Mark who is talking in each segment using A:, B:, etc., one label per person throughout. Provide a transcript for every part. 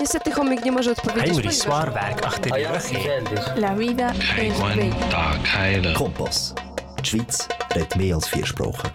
A: Niestety chomik nie może odpowiedzieć.
B: Heimrich
A: zwaar
B: werk achter de rug.
A: La vida
C: is
A: bella.
D: Kompass. Schweiz redt meer vier sprachen.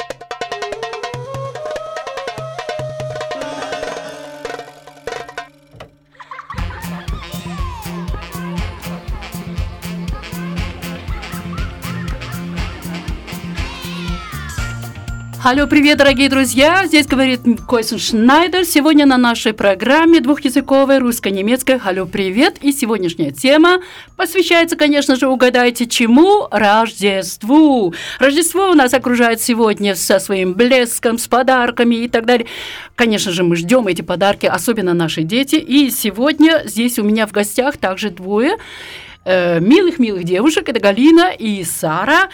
E: Алло, привет, дорогие друзья! Здесь говорит Койсон Шнайдер. Сегодня на нашей программе двухязыковой русско-немецкой «Алло, привет!» И сегодняшняя тема посвящается, конечно же, угадайте чему? Рождеству! Рождество у нас окружает сегодня со своим блеском, с подарками и так далее. Конечно же, мы ждем эти подарки, особенно наши дети. И сегодня здесь у меня в гостях также двое э, милых-милых девушек. Это Галина и Сара.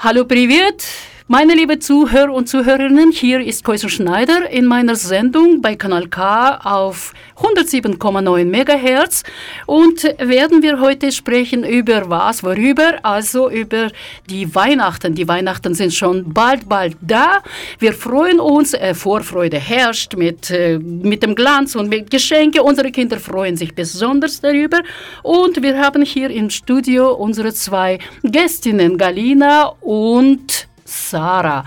E: Hallo, привет! Meine liebe Zuhörer und Zuhörerinnen, hier ist Käuser Schneider in meiner Sendung bei Kanal K auf 107,9 MHz und werden wir heute sprechen über was, worüber? Also über die Weihnachten. Die Weihnachten sind schon bald, bald da. Wir freuen uns, äh, Vorfreude herrscht mit, äh, mit dem Glanz und mit Geschenke. Unsere Kinder freuen sich besonders darüber und wir haben hier im Studio unsere zwei Gästinnen, Galina und Сара.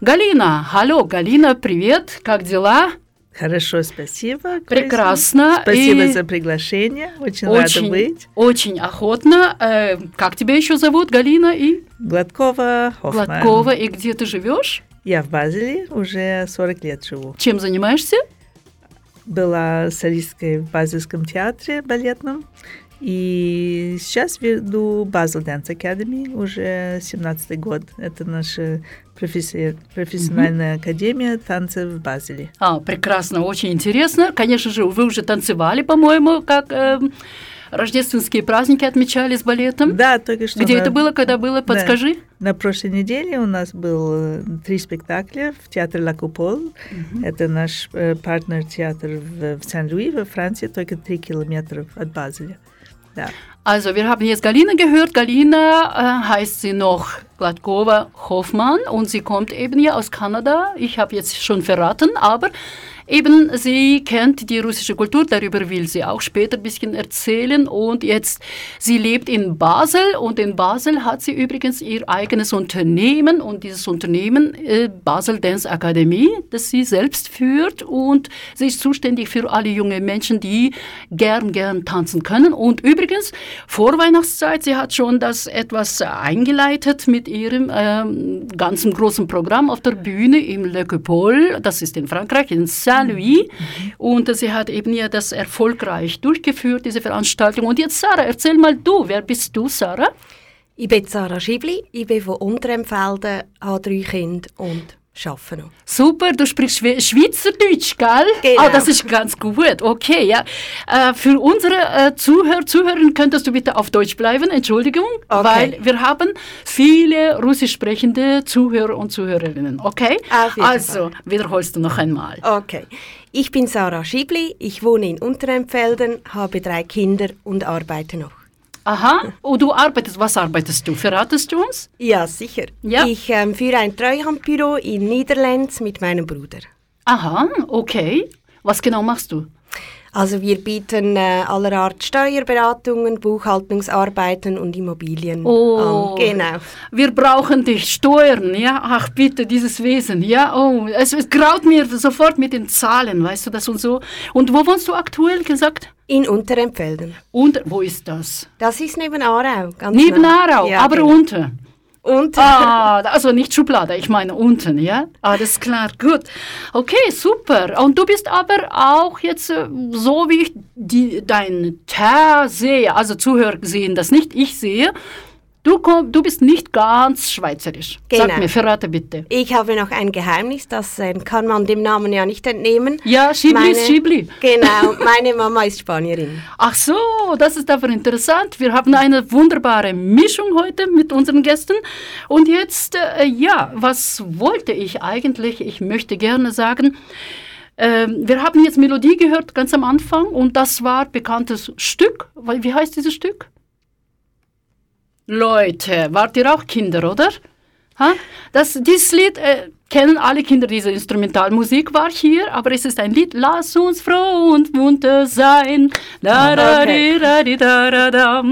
E: Галина, алло, Галина, привет, как дела?
F: Хорошо, спасибо. Крис.
E: Прекрасно.
F: Спасибо
E: И
F: за приглашение. Очень, рада
E: очень,
F: быть.
E: очень охотно. Э, как тебя еще зовут, Галина и
F: Гладкова, Хоффман.
E: Гладкова? И где ты живешь?
F: Я в Базеле уже 40 лет живу.
E: Чем занимаешься?
F: Была солисткой в Базельском театре балетном. И сейчас веду Базел Dance Academy уже 17 год. Это наша професси- профессиональная академия танцев в Базеле.
E: А, прекрасно, очень интересно. Конечно же, вы уже танцевали, по-моему, как эм, рождественские праздники отмечали с балетом.
F: Да, только что.
E: Где
F: на-
E: это было, когда было?
F: Да.
E: Подскажи.
F: На прошлой неделе у нас был э, три спектакля в театре Ла Купол. Это наш э, партнер-театр в, в Сен-Луи, во Франции, только три километра от Базеля. Да.
E: Also, wir haben jetzt Galina gehört. Galina äh, heißt sie noch Gladkova Hoffmann und sie kommt eben hier aus Kanada. Ich habe jetzt schon verraten, aber eben sie kennt die russische Kultur. Darüber will sie auch später ein bisschen erzählen. Und jetzt, sie lebt in Basel und in Basel hat sie übrigens ihr eigenes Unternehmen und dieses Unternehmen äh, Basel Dance Akademie, das sie selbst führt und sie ist zuständig für alle junge Menschen, die gern, gern tanzen können. Und übrigens, vor Weihnachtszeit, sie hat schon das etwas eingeleitet mit ihrem ähm, ganzen großen Programm auf der Bühne im Le Coupole, das ist in Frankreich, in Saint-Louis. Und sie hat eben ja das erfolgreich durchgeführt, diese Veranstaltung. Und jetzt, Sarah, erzähl mal du, wer bist du, Sarah?
G: Ich bin Sarah Schibli, ich bin von Unterempfelden, habe drei Kinder und arbeite noch.
E: Super, du sprichst Schwe Schweizerdeutsch, gell?
G: Genau.
E: Ah, das ist ganz gut. Okay, ja. Äh, für unsere äh, Zuhörer, Zuhörerinnen könntest du bitte auf Deutsch bleiben, Entschuldigung,
G: Okay.
E: weil wir haben viele russisch sprechende Zuhörer und Zuhörerinnen. Okay? Also, wiederholst du noch einmal.
G: Okay. Ich bin Sarah Schibli, ich wohne in Unterempfelden, habe drei Kinder und arbeite noch.
E: Aha, und du arbeitest, was arbeitest du? Verratest du uns?
G: Ja, sicher.
E: Ja.
G: Ich ähm, führe ein Treuhandbüro in Niederlands mit meinem Bruder.
E: Aha, okay. Was genau machst du?
G: Also wir bieten äh, aller Art Steuerberatungen, Buchhaltungsarbeiten und Immobilien
E: Oh.
G: an. Genau.
E: Wir brauchen dich, Steuern, ja? Ach bitte, dieses Wesen, ja? Oh, es, es graut mir sofort mit den Zahlen, weißt du das und so. Und wo wohnst du aktuell gesagt?
G: In Unterempfelden.
E: Und wo ist das?
G: Das ist neben Aarau. Ganz
E: Neben
G: nah.
E: Aarau,
G: Ja,
E: aber
G: genau.
E: unten.
G: Und
E: Ah, also nicht Schublade, ich meine unten, ja? Alles klar, gut. Okay, super. Und du bist aber auch jetzt, äh, so wie ich die, dein Teer sehe, also Zuhörer sehen das nicht, ich sehe, du, komm, du bist nicht ganz schweizerisch. Sag
G: Genau.
E: mir, verrate bitte.
G: Ich habe noch ein Geheimnis, das äh, kann man dem Namen ja nicht entnehmen.
E: Ja, Schibli ist Schibli.
G: Genau, meine Mama ist Spanierin.
E: Ach so, das ist aber interessant. Wir haben eine wunderbare Mischung heute mit unseren Gästen. Und jetzt, äh, ja, was wollte ich eigentlich? Ich möchte gerne sagen, ähm, wir haben jetzt Melodie gehört ganz am Anfang und das war bekanntes Stück. Wie heißt dieses Stück? Leute, wart ihr auch Kinder, oder? Ha? Das, dieses Lied, äh, kennen alle Kinder diese Instrumentalmusik war hier, aber es ist ein Lied, lass uns froh und munter sein. Da, da, okay. da, da, da, da, da.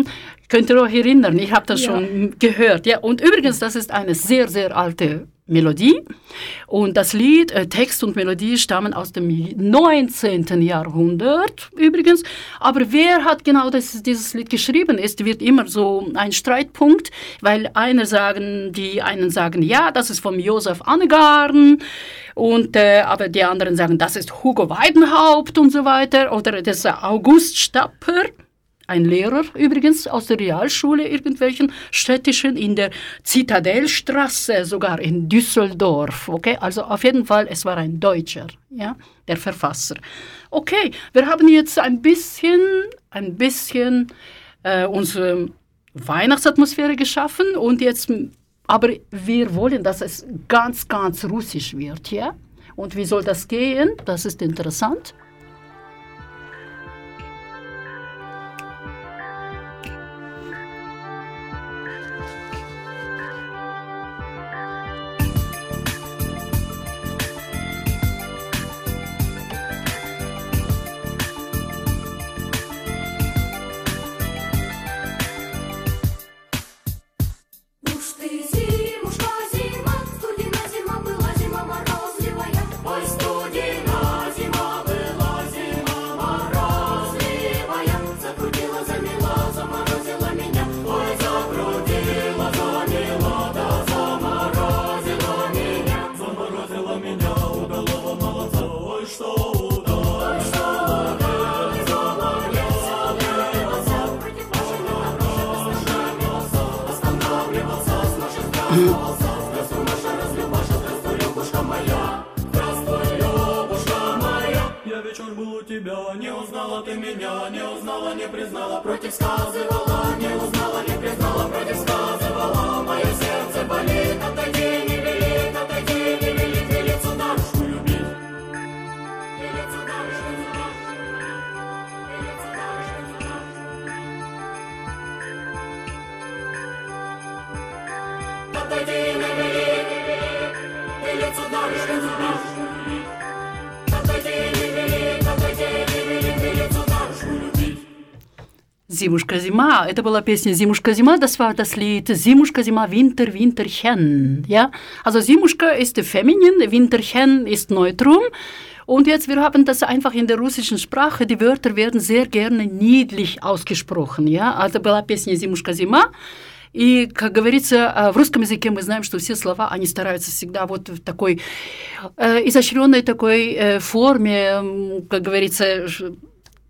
E: Könnt ihr euch erinnern? Ich habe das ja. schon gehört. Ja, und übrigens, das ist eine sehr, sehr alte Melodie. Und das Lied, äh, Text und Melodie stammen aus dem 19. Jahrhundert übrigens. Aber wer hat genau das, dieses Lied geschrieben, ist, wird immer so ein Streitpunkt, weil einer sagen, die einen sagen, ja, das ist von Josef Annegarn. Und, äh, aber die anderen sagen, das ist Hugo Weidenhaupt und so weiter. Oder das ist August Stapper ein Lehrer übrigens aus der Realschule, irgendwelchen städtischen, in der Zitadellstraße, sogar in Düsseldorf. Okay, also auf jeden Fall, es war ein Deutscher, ja, der Verfasser. Okay, wir haben jetzt ein bisschen, ein bisschen äh, unsere Weihnachtsatmosphäre geschaffen und jetzt, aber wir wollen, dass es ganz, ganz russisch wird, ja. Und wie soll das gehen? Das ist interessant. Зимушка зима. Это была песня Зимушка зима. Das war das Lied Зимушка зима Winter Winterchen. Ja, also Зимушка ist feminin, Winterchen ist Neutrum. Und jetzt, wir haben das einfach in der russischen Sprache, die Wörter werden sehr gerne niedlich ausgesprochen. Ja? Also была песня «Зимушка зима», и, как говорится, в русском языке мы знаем, что все слова, они стараются всегда вот в такой э, изощренной такой э, форме, как говорится,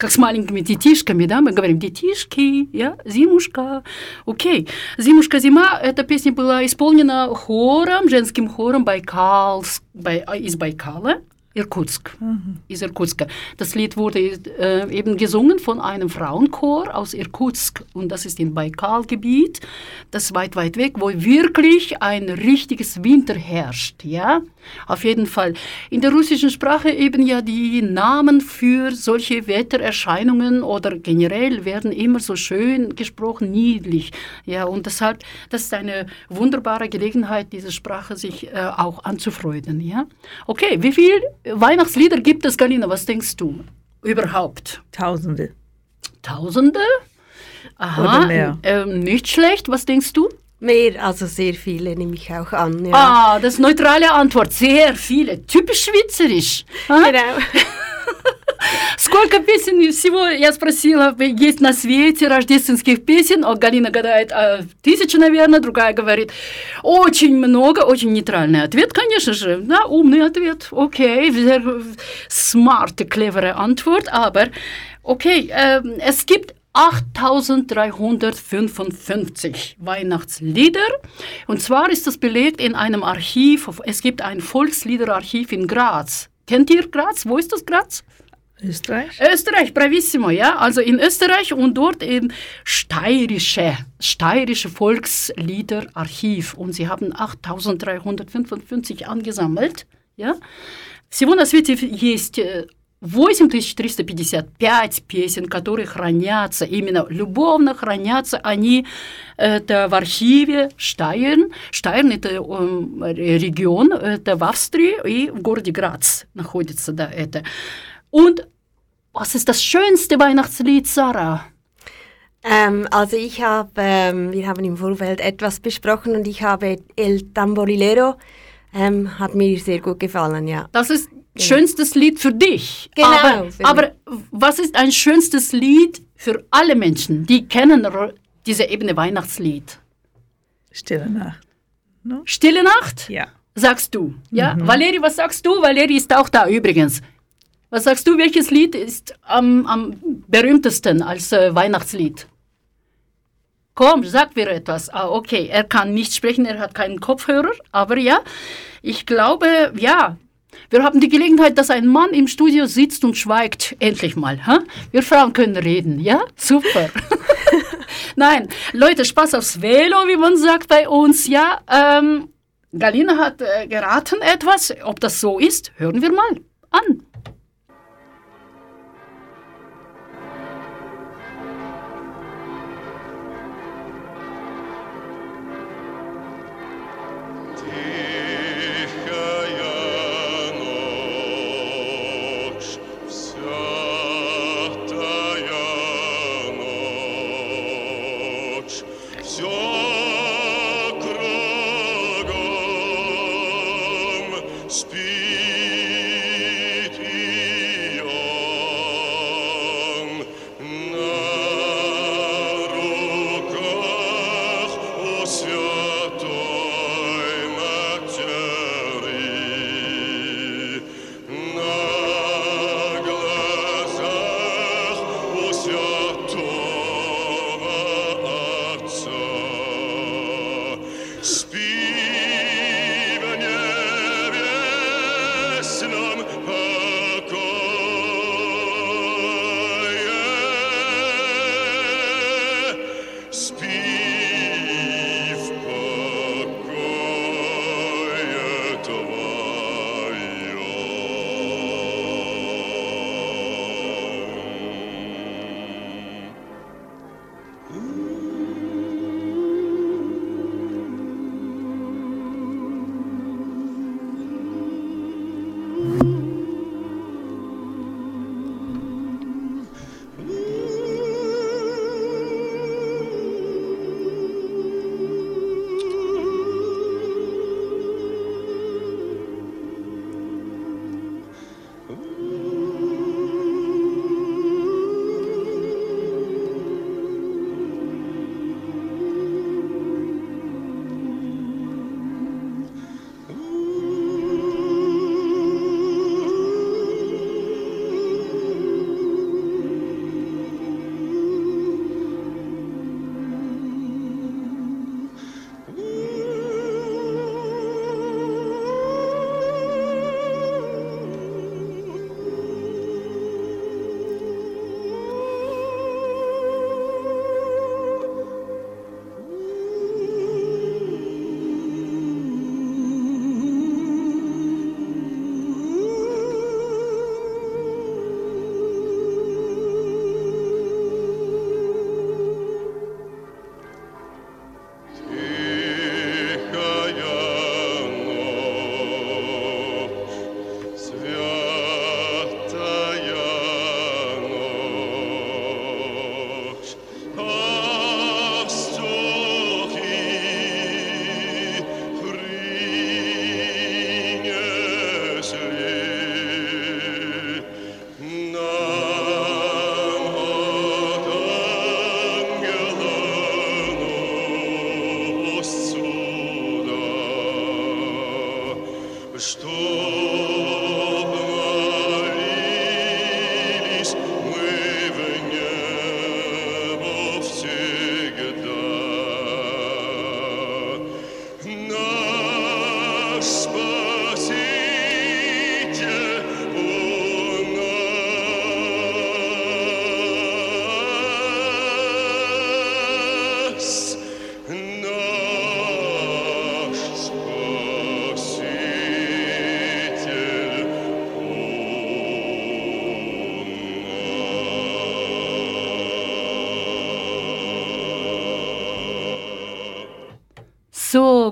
E: как с маленькими детишками, да, мы говорим детишки, я, зимушка, окей. Зимушка, зима, эта песня была исполнена хором, женским хором Байкал, бай, из Байкала. Irkutsk, mhm. ist Irkutsk. Das Lied wurde äh, eben gesungen von einem Frauenchor aus Irkutsk und das ist im Baikalgebiet, das ist weit, weit weg, wo wirklich ein richtiges Winter herrscht, ja. Auf jeden Fall. In der russischen Sprache eben ja die Namen für solche Wettererscheinungen oder generell werden immer so schön gesprochen, niedlich, ja. Und deshalb, das ist eine wunderbare Gelegenheit, diese Sprache sich äh, auch anzufreuden, ja. Okay, wie viel Weihnachtslieder gibt es, Galina? Was denkst du überhaupt?
F: Tausende.
E: Tausende? Aha, Oder mehr. Äh, nicht schlecht. Was denkst du?
G: Mehr, also sehr viele nehme ich auch an.
E: Ja. Ah, das neutrale Antwort. Sehr viele. Typisch schweizerisch.
G: Genau.
E: Сколько песен всего, я спросила, есть на свете рождественских песен, а Галина гадает, а, тысяча, наверное, другая говорит, очень много, очень нейтральный ответ, конечно же, да, умный ответ, окей, okay, smart, clevere Antwort, aber okay, äh, es gibt 8355 Weihnachtslieder. Und zwar ist das belegt in einem Archiv. Es gibt ein Volksliederarchiv in Graz. Kennt ihr Graz? Wo ist das Graz?
F: Österreich?
E: Österreich, bravissimo, ja. Also in Österreich und dort im steirische, steirische Volksliederarchiv. Und sie haben 8355 angesammelt, ja. Всего на свете есть 8355 песен, которые хранятся, именно любовно хранятся они это в архиве Штайрн. Штайрн – это регион, это в Австрии и в городе Грац находится, да, это. Und was ist das schönste Weihnachtslied, Sarah?
G: Ähm, also ich habe, ähm, wir haben im Vorfeld etwas besprochen und ich habe El Tamborilero, ähm, hat mir sehr gut gefallen, ja.
E: Das ist Genau. schönstes Lied für dich.
G: Genau.
E: Aber, aber, was ist ein schönstes Lied für alle Menschen, die kennen diese ebene Weihnachtslied?
F: Stille Nacht.
E: No? Stille Nacht?
F: Ja.
E: Sagst du. Ja? Mhm. Valeri, was sagst du? Valeri ist auch da übrigens. Was sagst du, welches Lied ist am, am berühmtesten als äh, Weihnachtslied? Komm, sag mir etwas. Ah, okay, er kann nicht sprechen, er hat keinen Kopfhörer, aber ja, ich glaube, ja, wir haben die Gelegenheit, dass ein Mann im Studio sitzt und schweigt. Endlich mal. Hä? Wir Frauen können reden, ja? Super. Nein, Leute, Spaß aufs Velo, wie man sagt bei uns, ja. Ähm, Galina hat äh, geraten etwas. Ob das so ist, hören wir mal an. speak.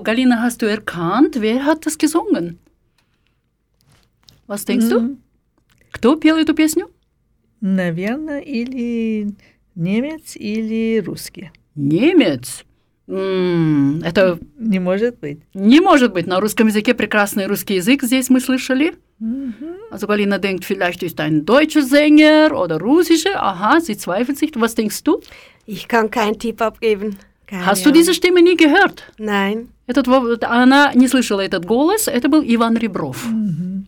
E: So, Galina, hast du erkannt, wer hat das gesungen? Was denkst du? Кто пел эту песню?
F: Наверное, или немец, или русский.
E: Немец. М, Это
F: Не может быть.
E: не может быть. На русском языке прекрасный русский язык здесь мы слышали. Also Galina denkt, vielleicht ist ein deutscher Sänger oder russischer. Aha, sie zweifelt sich. Was denkst du?
G: Ich kann keinen Tipp abgeben. Keine
E: Hast du
G: Ahnung.
E: diese Stimme nie gehört?
G: Nein.
E: Этот, во- она не слышала этот голос, это был Иван Ребров.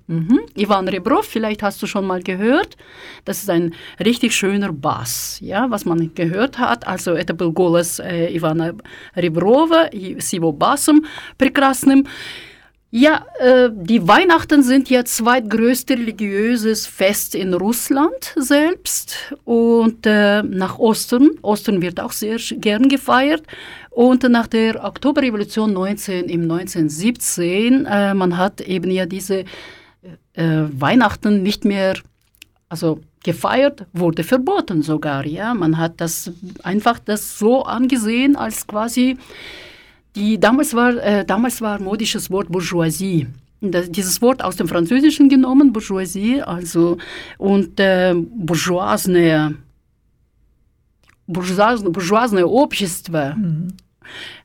E: Mhm. Ivan Rebrov, vielleicht hast du schon mal gehört, das ist ein richtig schöner Bass, ja, was man gehört hat. Also это был голос э, Ивана Реброва и с его басом прекрасным. Ja, äh, die Weihnachten sind ja zweitgrößte religiöses Fest in Russland selbst und äh, nach Ostern. Ostern wird auch sehr sch- gern gefeiert. Und nach der Oktoberrevolution 19, im 1917, äh, man hat eben ja diese äh, Weihnachten nicht mehr, also gefeiert, wurde verboten sogar, ja. Man hat das einfach das so angesehen als quasi die damals war, äh, damals war modisches Wort Bourgeoisie. Das, dieses Wort aus dem Französischen genommen, Bourgeoisie, also und äh, bourgeoisne, bourgeoisne, bourgeoisne Общество.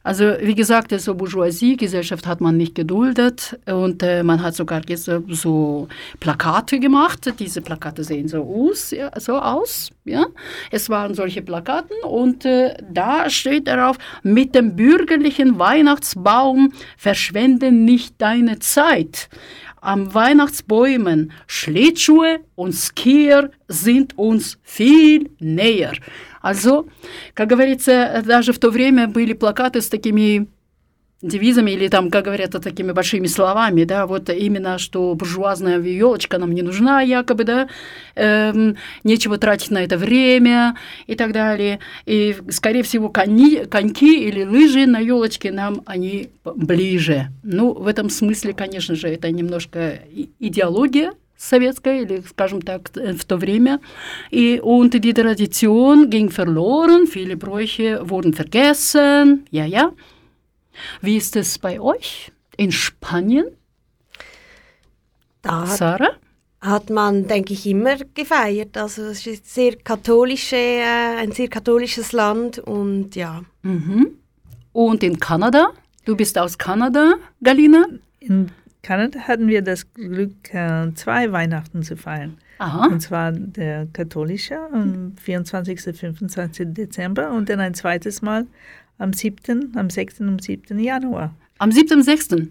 E: Also wie gesagt, so Bourgeoisie-Gesellschaft hat man nicht geduldet und äh, man hat sogar ges- so Plakate gemacht. Diese Plakate sehen so aus, ja, so aus. Ja. Es waren solche Plakaten und äh, da steht darauf, mit dem bürgerlichen Weihnachtsbaum verschwende nicht deine Zeit. Am Weihnachtsbäumen Schlittschuhe und Skier sind uns viel näher. Also, как говорится, даже в то время были плакаты с такими девизами или там, как говорят, такими большими словами, да, вот именно, что буржуазная елочка нам не нужна, якобы, да, эм, нечего тратить на это время и так далее. И, скорее всего, кони, коньки или лыжи на елочке нам они ближе. Ну, в этом смысле, конечно же, это немножко идеология советская, или, скажем так, э, в то время. И, und die Tradition ging verloren, viele Bräuche wurden vergessen, ja, ja. Wie ist es bei euch in Spanien,
G: Da hat,
E: Sarah?
G: hat man, denke ich, immer gefeiert. Also es ist sehr katholische, äh, ein sehr katholisches Land und ja.
E: Mhm. Und in Kanada? Du bist aus Kanada, Galina?
F: In Kanada hatten wir das Glück, äh, zwei Weihnachten zu feiern.
E: Aha.
F: Und zwar der katholische am 24. 25. Dezember und dann ein zweites Mal am 7., am 6. und 7. Januar.
E: Am 7.6.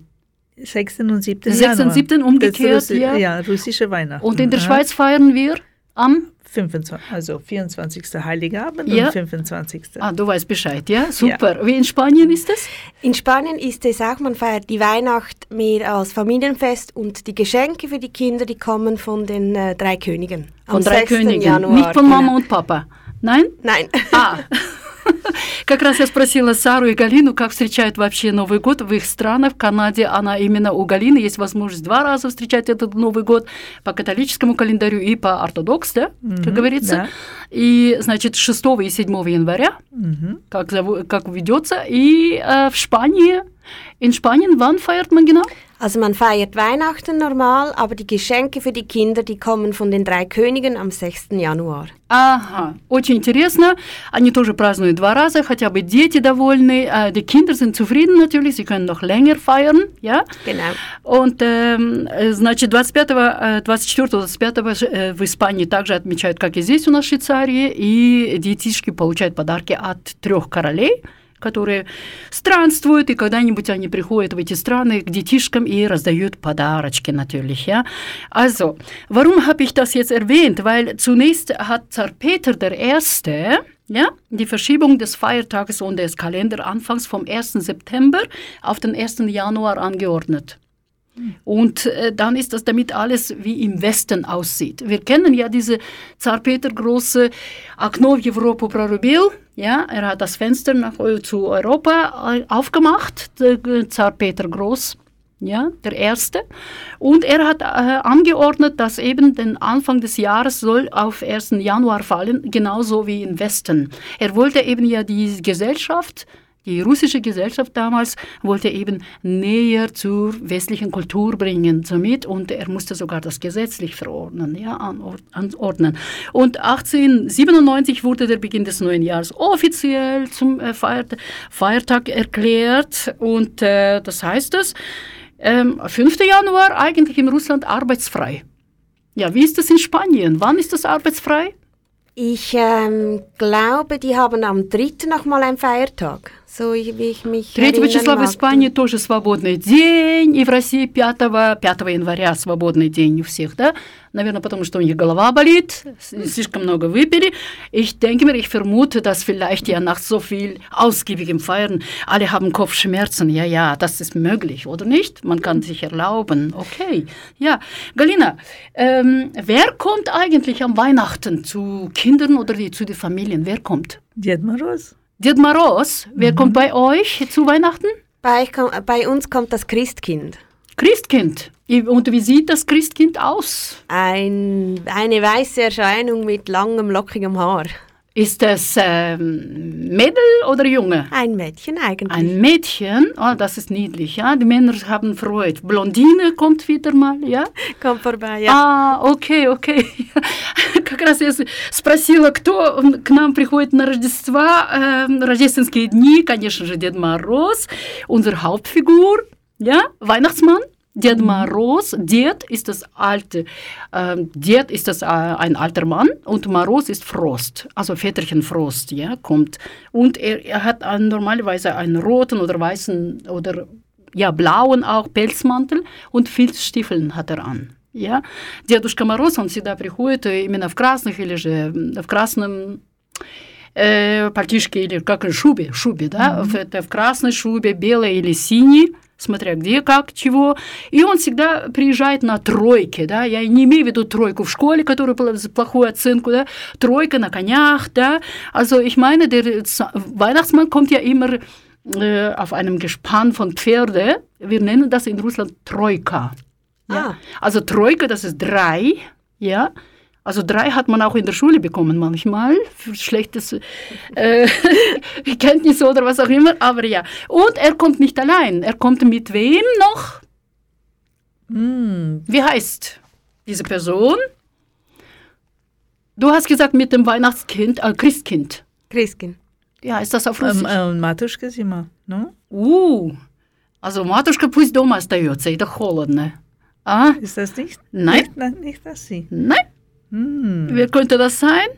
F: 6. und 7.
E: 6.
F: Januar.
E: und 7. umgekehrt,
F: Das Russi
E: ja.
F: Ja, russische Weihnachten.
E: Und in der. Schweiz feiern wir am.
F: 25, also 24. Heiligabend
E: Ja.
F: und 25.
E: Ah, du weißt Bescheid, ja? Super. Wie in Spanien ist es?
G: In Spanien ist es auch, man feiert die Weihnacht mehr als Familienfest und die Geschenke für die Kinder, die kommen von den äh, drei Königen.
E: Von drei
G: 6.
E: Königen.
G: Januar,
E: Nicht von Mama
G: genau.
E: und Papa. Nein?
G: Nein.
E: А, как раз я спросила Сару и Галину, как встречают вообще Новый год в их странах. В Канаде она именно у Галины есть возможность два раза встречать этот Новый год по католическому календарю и по ортодокс, да, как говорится.
F: да.
E: И, значит, 6 и 7 января,
F: Mhm.
E: как, как ведется. И э, в Шпании, in Spanien, wann feiert man genau?
G: Also man feiert Weihnachten normal, aber die Geschenke für die Kinder, die kommen von den drei Königen am 6. Januar.
E: Ага, очень интересно. Они тоже празднуют два раза, хотя бы дети довольны. Äh, Die Kinder sind zufrieden natürlich, sie können noch länger feiern, ja.
G: Genau.
E: Und, ähm, э, значит, 25, э, 24-25 э, в Испании также отмечают, как и здесь у нас в Швейцарии, и детишки получают подарки от трех королей, которые странствуют, и когда-нибудь они приходят в эти страны к детишкам и раздают подарочки natürlich, ja. Also, warum habe ich das jetzt erwähnt? Weil zunächst hat Zar Peter der Erste ja, die Verschiebung des Feiertages und des Kalenderanfangs vom 1. September auf den 1. Januar angeordnet. Und äh, dann ist das, damit alles wie im Westen aussieht. Wir kennen ja diese Zar Peter große Akno Evropa Prorubil. Ja, er hat das Fenster nach, zu Europa äh, aufgemacht, der äh, Zar Peter Groß, ja, der Erste. Und er hat äh, angeordnet, dass eben den Anfang des Jahres soll auf 1. Januar fallen, genauso wie im Westen. Er wollte eben ja die Gesellschaft die russische Gesellschaft damals wollte eben näher zur westlichen Kultur bringen somit und er musste sogar das gesetzlich verordnen, ja, anordnen. Und 1897 wurde der Beginn des neuen Jahres offiziell zum äh, Feiertag erklärt und äh, das heißt es, ähm, 5. Januar eigentlich in Russland arbeitsfrei. Ja, wie ist das in Spanien? Wann ist das arbeitsfrei?
G: Ich ähm, glaube, die haben am 3. nochmal einen Feiertag. So, wie ich mich
E: 3 числа в Испании тоже свободный день, и в России 5, 5 января свободный день у всех, да? Наверное, потому что у них голова болит, слишком много выпили. Ich denke mir, ich vermute, dass vielleicht ja nach so viel ausgiebigem Feiern alle haben Kopfschmerzen. Ja, ja, das ist möglich, oder nicht? Man kann sich erlauben. Okay, ja. Galina, ähm, wer kommt eigentlich am Weihnachten zu Kindern oder die, zu den Familien? Wer kommt?
F: Ded Moroz.
E: Ded Moroz, wer mhm. kommt bei euch zu Weihnachten?
G: Bei, bei uns kommt das Christkind.
E: Christkind. Und wie sieht das Christkind aus?
G: Ein, eine weiße Erscheinung mit langem, lockigem Haar.
E: Ist das ähm, Mädel oder Junge?
G: Ein Mädchen eigentlich.
E: Ein Mädchen? Oh, das ist niedlich, ja. Die Männer haben Freude. Blondine kommt wieder mal, ja?
G: Kommt vorbei, ja.
E: А, окей, окей. Как раз я спросила, кто к нам приходит на Рождество, э, рождественские дни, конечно же, Дед Мороз, unser Hauptfigur, ja, Weihnachtsmann. Ded Maros, Ded ist das alte, ähm, Ded ist das äh, ein alter Mann und Maros ist Frost, also Väterchen Frost, ja, kommt. Und er, er hat einen, normalerweise einen roten oder weißen oder ja, blauen auch Pelzmantel und Filzstiefeln hat er an. Ja? Дедушка Мороз, он всегда приходит именно в красных или же в красном э, пальтишке или как шубе, шубе, да, mm-hmm. в, в красной шубе, белой или синей, Смотря где, как, чего. И он всегда приезжает на тройке, да, я не имею в виду тройку в школе, которую плохую оценку, да, тройка на конях, да. Also ich meine, der Weihnachtsmann kommt ja immer äh, auf einem Gespann von Pferde. Wir nennen das in Russland Troika. Ja? Ah. Also Troika, das ist drei, ja. Also drei hat man auch in der Schule bekommen manchmal, für schlechtes äh, Kenntnisse oder was auch immer, aber ja. Und er kommt nicht allein, er kommt mit wem noch? Mm. Wie heißt diese Person? Du hast gesagt mit dem Weihnachtskind, äh, Christkind.
G: Christkind.
E: Ja, ist das auf Russisch?
F: Ähm, äh, Матушка зима, no?
E: Uh, also матушка пусть дома остается, это холодно.
F: А? Ist das nicht?
E: Nein.
F: Nicht, nicht das sie?
E: Nein. Mm. Wer könnte das sein?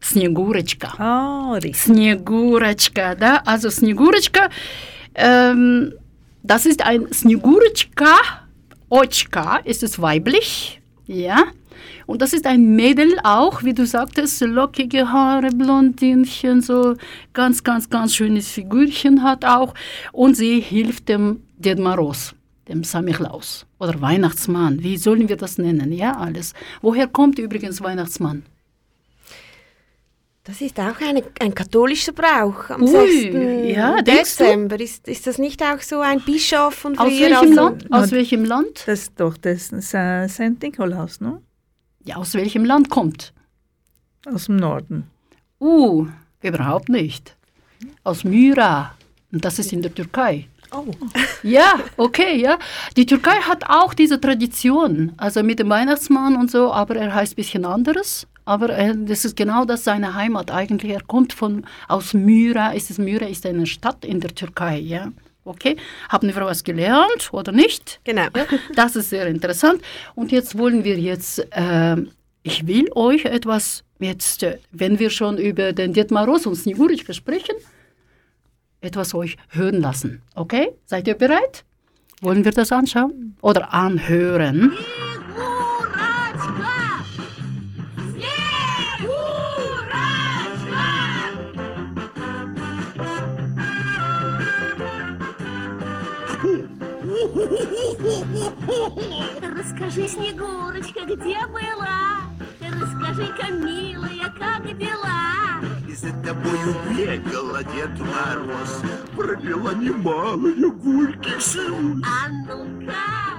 E: Снегурочка.
F: Oh,
E: Снегурочка, да? Also Снегурочка, ähm, das ist ein Снегурочка, Ochka ist es weiblich, ja? Und das ist ein Mädel auch, wie du sagtest, lockige Haare, Blondinchen, so ganz, ganz, ganz schönes Figürchen hat auch. Und sie hilft dem Ded Maros dem Samichlaus oder Weihnachtsmann. Wie sollen wir das nennen? Ja, alles. Woher kommt übrigens Weihnachtsmann?
G: Das ist auch eine, ein katholischer Brauch. Am
E: Ui, 6. Ja,
G: Dezember. Ist, ist das nicht auch so ein Bischof von
E: früher? Aus welchem also, Land? Aus welchem Land?
F: Das ist doch das St. Nikolaus, ne?
E: Ja, aus welchem Land kommt?
F: Aus dem Norden.
E: Uh, überhaupt nicht. Aus Myra. Und das ist in der Türkei.
G: Oh.
E: Ja, okay, ja. Die Türkei hat auch diese Tradition, also mit dem Weihnachtsmann und so, aber er heißt ein bisschen anderes. Aber äh, das ist genau das seine Heimat eigentlich. Er kommt von aus Myra. Ist es Myra ist eine Stadt in der Türkei, ja. Okay, haben wir was gelernt oder nicht?
G: Genau.
E: Ja, das ist sehr interessant. Und jetzt wollen wir jetzt, äh, ich will euch etwas jetzt, äh, wenn wir schon über den Dietmar Ross und Sniguric sprechen, etwas euch hören lassen. Okay? Seid ihr bereit? Wollen wir das anschauen? Oder anhören?
C: Расскажи, Снегурочка, где была? Расскажи-ка, милая, как дела?
H: За тобою бегала Дед Мороз, Пропила немалые гульких слез.
C: А ну-ка,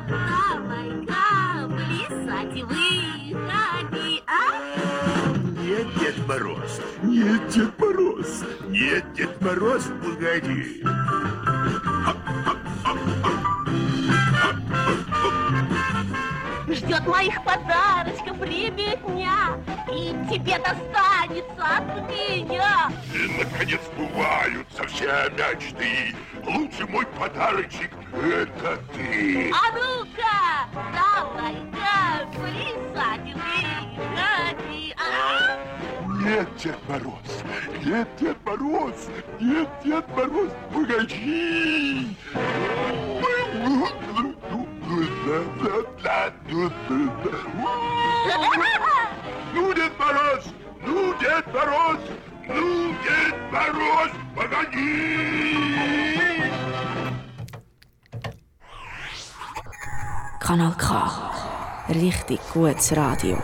C: давай-ка, плясать выходи, а?
H: Нет, Дед Мороз, нет, Дед Мороз, нет, Дед Мороз, погоди.
C: Ждет моих подарочков ребятня, и тебе достанется от меня.
H: И, наконец, сбываются все мечты. Лучший мой подарочек — это ты.
C: А ну-ка, давай-ка, выходи, а?
H: Нет, Дед Мороз, нет, Дед Мороз, нет, Дед Мороз, погоди. Nun geht mal los! Nun geht mal los! Nun!
I: Kanal K. Richtig gutes Radio.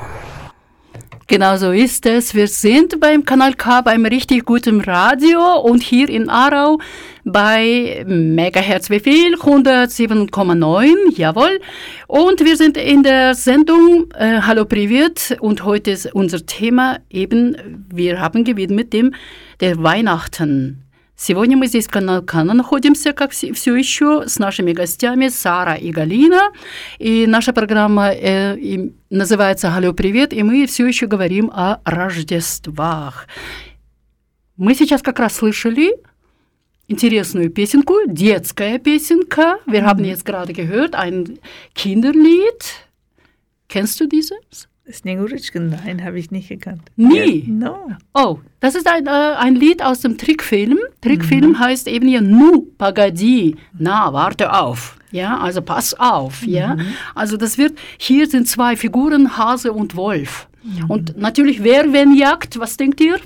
E: Genau so ist es. Wir sind beim Kanal K beim richtig guten Radio und hier in Aarau bei Megahertz wie viel? 107,9, jawohl. Und wir sind in der Sendung äh, Hallo Privat und heute ist unser Thema eben, wir haben gewidmet dem der Weihnachten. Сегодня мы здесь в канале Кана находимся, как все, еще, с нашими гостями Сара и Галина. И наша программа э, и называется «Алло, привет», и мы все еще говорим о Рождествах. Мы сейчас как раз слышали интересную песенку, детская песенка. Wir haben jetzt gerade gehört, ein Kinderlied. Kennst du dieses?
F: Snegurutschken, nein, habe ich nicht gekannt.
E: Nie?
F: No.
E: Oh, das ist ein, äh, ein Lied aus dem Trickfilm. Trickfilm heißt eben ja Nu Pagadi. Na, warte auf. Ja, also pass auf. Ja, also das wird, hier sind zwei Figuren, Hase und Wolf. Und natürlich, wer wen jagt, was denkt ihr?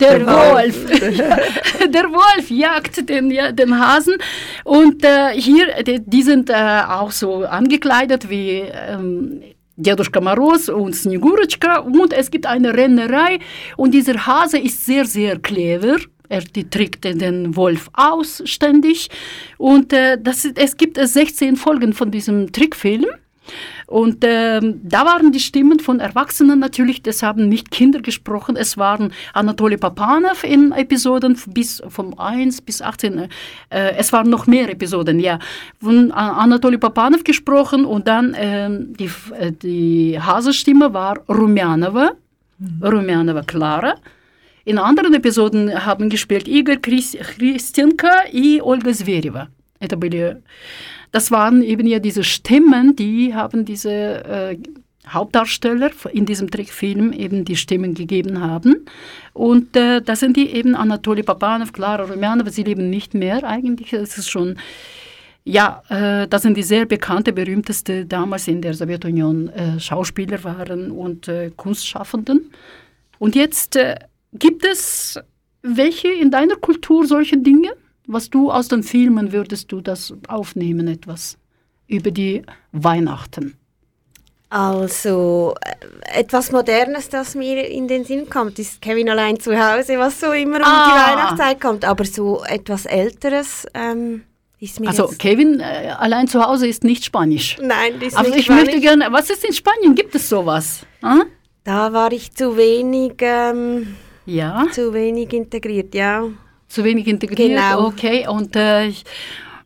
E: Der,
F: Der
E: Wolf. der Wolf jagt den, ja, den Hasen. Und äh, hier, die, die sind äh, auch so angekleidet wie ähm, Deduschka Moroz und Snegurочка. Und es gibt eine Rennerei. Und dieser Hase ist sehr, sehr clever. Er die trägt den Wolf aus ständig. Und äh, das, ist- es gibt äh, 16 Folgen von diesem Trickfilm. Und ähm, da waren die Stimmen von Erwachsenen natürlich, das haben nicht Kinder gesprochen, es waren Anatoly Papanov in Episoden bis vom 1 bis 18, äh, es waren noch mehr Episoden, ja, von A- Anatoly Papanov gesprochen und dann ähm, die, F- äh, die Hasestimme war Rumjanova, Rumjanova Clara. In anderen Episoden haben gespielt Igor Chris- Christenka и Ольга Зверева. Это были das waren eben ja diese Stimmen, die haben diese äh, Hauptdarsteller in diesem Trickfilm eben die Stimmen gegeben haben. Und äh, das sind die eben Anatoly Papanov, Clara Rumjanova, sie leben nicht mehr eigentlich. Es ist schon, ja, äh, das sind die sehr bekannte, berühmteste damals in der Sowjetunion äh, Schauspieler waren und äh, Kunstschaffenden. Und jetzt äh, gibt es welche in deiner Kultur solche Dinge? Was du aus den Filmen würdest du das aufnehmen, etwas über die Weihnachten?
G: Also äh, etwas Modernes, das mir in den Sinn kommt, ist Kevin allein zu Hause, was so immer um
E: Ah.
G: die Weihnachtszeit kommt. Aber so etwas Älteres ähm, ist mir
E: Also. Kevin äh, allein zu Hause ist nicht Spanisch.
G: Nein, das ist
E: Also
G: nicht
E: ich möchte
G: Spanisch.
E: gerne, was ist in Spanien? Gibt es sowas? Ah?
G: Da war ich zu wenig, ähm,
E: Ja,
G: zu wenig integriert, ja.
E: Zu wenig integriert.
G: Genau.
E: Okay, und äh,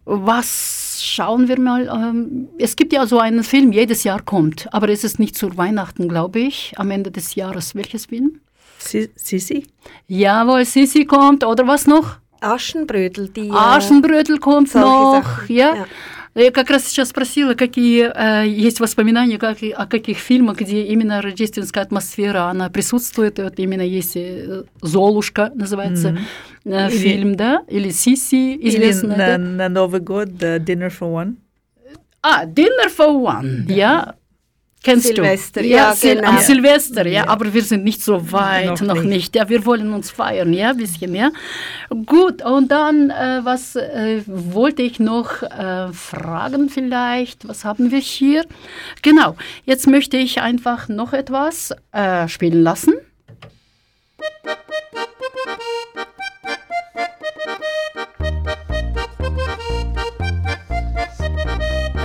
E: was schauen wir mal? Ähm, es gibt ja so einen Film, jedes Jahr kommt, aber es ist nicht zu Weihnachten, glaube ich, am Ende des Jahres. Welches Film?
F: Si- Sissi?
E: Jawohl, Sissi kommt oder was noch?
G: Aschenbrödel, die... äh,
E: Aschenbröдel kommt noch,
G: Sachen,
E: ja.
G: ja.
E: Я как раз сейчас спросила, какие э, есть воспоминания, как, о каких фильмах, где именно рождественская атмосфера, она присутствует. И вот именно есть э, «Золушка» называется э,
F: Или-
E: фильм, да? Или «Сиси»
F: Или
E: известно.
F: на,
E: да?
F: на Новый год Dinner for One.
E: Ah, Dinner for One, ja. Kennst
G: Silvester,
E: du?
G: ja,
E: Sil
G: genau.
E: Am Silvester, ja, aber wir sind nicht so weit, noch,
F: Noch
E: nicht.
F: nicht.
E: Ja, wir wollen uns feiern, ja, ein bisschen mehr. Gut, und dann, äh, was äh, wollte ich noch äh, fragen vielleicht? Was haben wir hier? Genau, jetzt möchte ich einfach noch etwas äh, spielen lassen.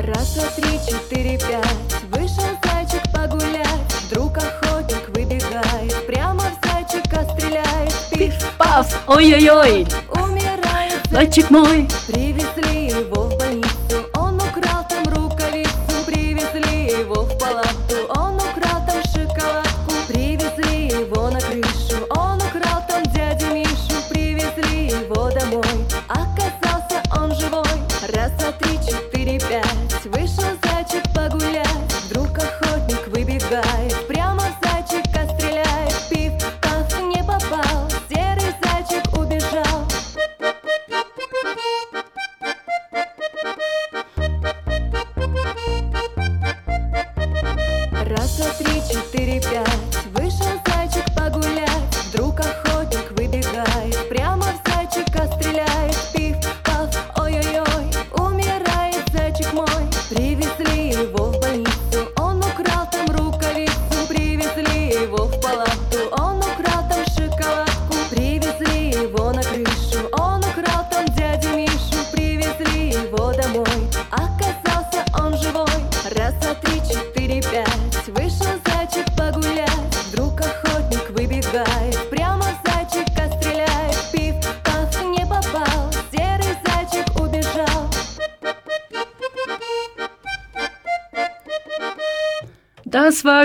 J: Раз, два, три, четыре, пять
E: Ой-ой-ой,
J: умирает,
E: летчик мой,
J: привезли.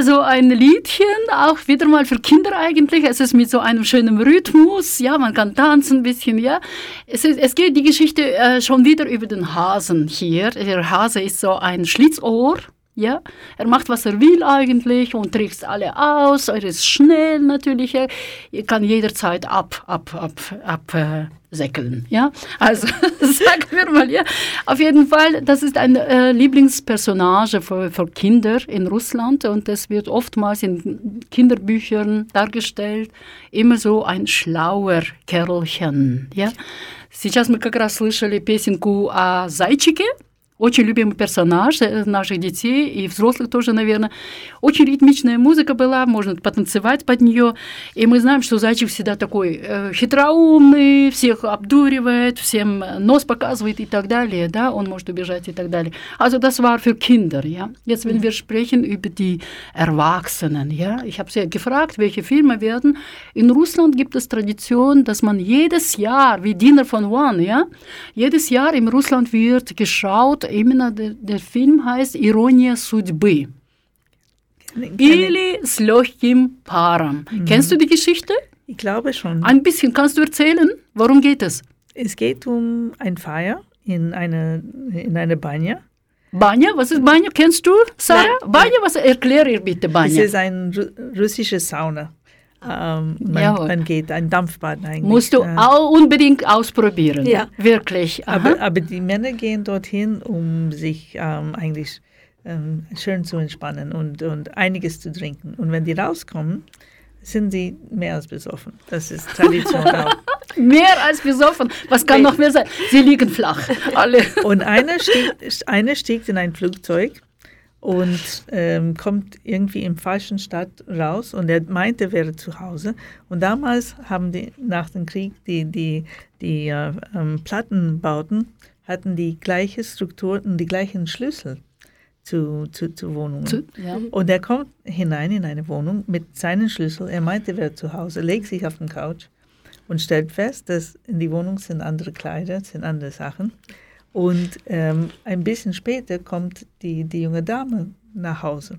E: Das war so ein Liedchen, auch wieder mal für Kinder eigentlich. Es ist mit so einem schönen Rhythmus, ja, man kann tanzen ein bisschen, ja. Es, ist, es geht die Geschichte äh, schon wieder über den Hasen hier. Der Hase ist so ein Schlitzohr, ja, er macht, was er will eigentlich und trägt alle aus. Er ist schnell natürlich. Er kann jederzeit ab, ab, ab, ab äh, säckeln. Ja, also sagen wir mal, ja. Auf jeden Fall, das ist eine äh, Lieblingspersonage für, für Kinder in Russland und das wird oftmals in Kinderbüchern dargestellt. Immer so ein schlauer Kerlchen. Ja. Сейчас мы как раз слышали песенку о зайчике, Очень любимый персонаж наших детей и взрослых тоже, наверное. Очень ритмичная музыка была, можно потанцевать под нее. И мы знаем, что Зайчик всегда такой э, хитроумный, всех обдуривает, всем нос показывает и так далее. Да? Он может убежать и так далее. Also das war für Kinder. Ja? Jetzt, wenn wir sprechen über die Erwachsenen. Ja? Ich habe sie gefragt, welche Filme werden. In Russland gibt es Tradition, dass man jedes Jahr, wie Dinner von One, ja? jedes Jahr in Russland wird geschaut, именно der, der Film heißt Ironia судьбы. Или с легким паром. Mhm. Kennst du die Geschichte?
F: Ich glaube schon.
E: Ein bisschen. Kannst du erzählen? Worum geht es?
F: Es geht um ein Feier in eine, in eine Banja.
E: Banja? Was ist Banja? Kennst du, Sarah? Nein. Banja, was? Erkläre ihr bitte Banja.
F: Es ist eine russische Sauna. Ähm, man, man, geht ein Dampfbad eigentlich.
E: Musst du auch unbedingt ausprobieren. Ja. Wirklich.
F: Aber, aber, die Männer gehen dorthin, um sich ähm, eigentlich ähm, schön zu entspannen und, und einiges zu trinken. Und wenn die rauskommen, sind sie mehr als besoffen. Das ist Tradition auch.
E: mehr als besoffen. Was kann noch mehr sein? Sie liegen flach. Alle.
F: und einer stieg, einer stieg in ein Flugzeug und ähm, kommt irgendwie im falschen Stadt raus und er meinte, er wäre zu Hause. Und damals haben die nach dem Krieg die, die, die äh, ähm, Plattenbauten hatten die gleiche Struktur und die gleichen Schlüssel zu, zu, zu Wohnungen. Zu, ja. Und er kommt hinein in eine Wohnung mit seinen Schlüssel. Er meinte, er wäre zu Hause, legt sich auf den Couch und stellt fest, dass in die Wohnung sind andere Kleider, sind andere Sachen. Und ähm, ein bisschen später kommt die, die junge Dame nach Hause,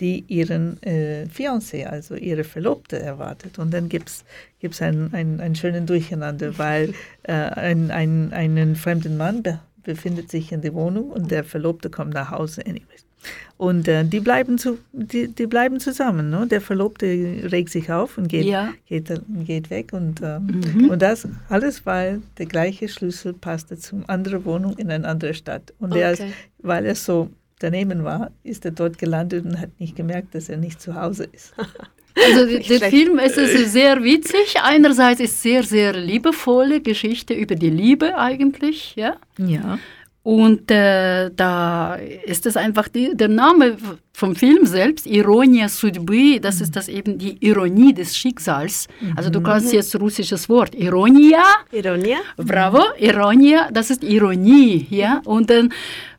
F: die ihren äh, Fiancé, also ihre Verlobte, erwartet. Und dann gibt es ein, ein, ein schönen Durcheinander, weil äh, ein, ein, einen fremden Mann be befindet sich in der Wohnung und der Verlobte kommt nach Hause anyways. Und äh, die, bleiben zu, die, die bleiben zusammen. Ne? Der Verlobte regt sich auf und geht, ja. geht, geht weg. Und, äh, mhm. und das alles, weil der gleiche Schlüssel passte zu einer anderen Wohnung in eine andere Stadt. Und okay. ist, weil er so daneben war, ist er dort gelandet und hat nicht gemerkt, dass er nicht zu Hause ist.
E: Also der Film ist sehr witzig. Einerseits ist sehr, sehr liebevolle Geschichte über die Liebe eigentlich, ja.
F: Ja.
E: Und äh, da ist es einfach die, der Name vom Film selbst, Ironia Судьбы, das ist das eben die Ironie des Schicksals. Also du kannst mhm. jetzt russisches Wort, Ironia.
G: Ironia.
E: Bravo, Ironia, das ist Ironie, ja. Und dann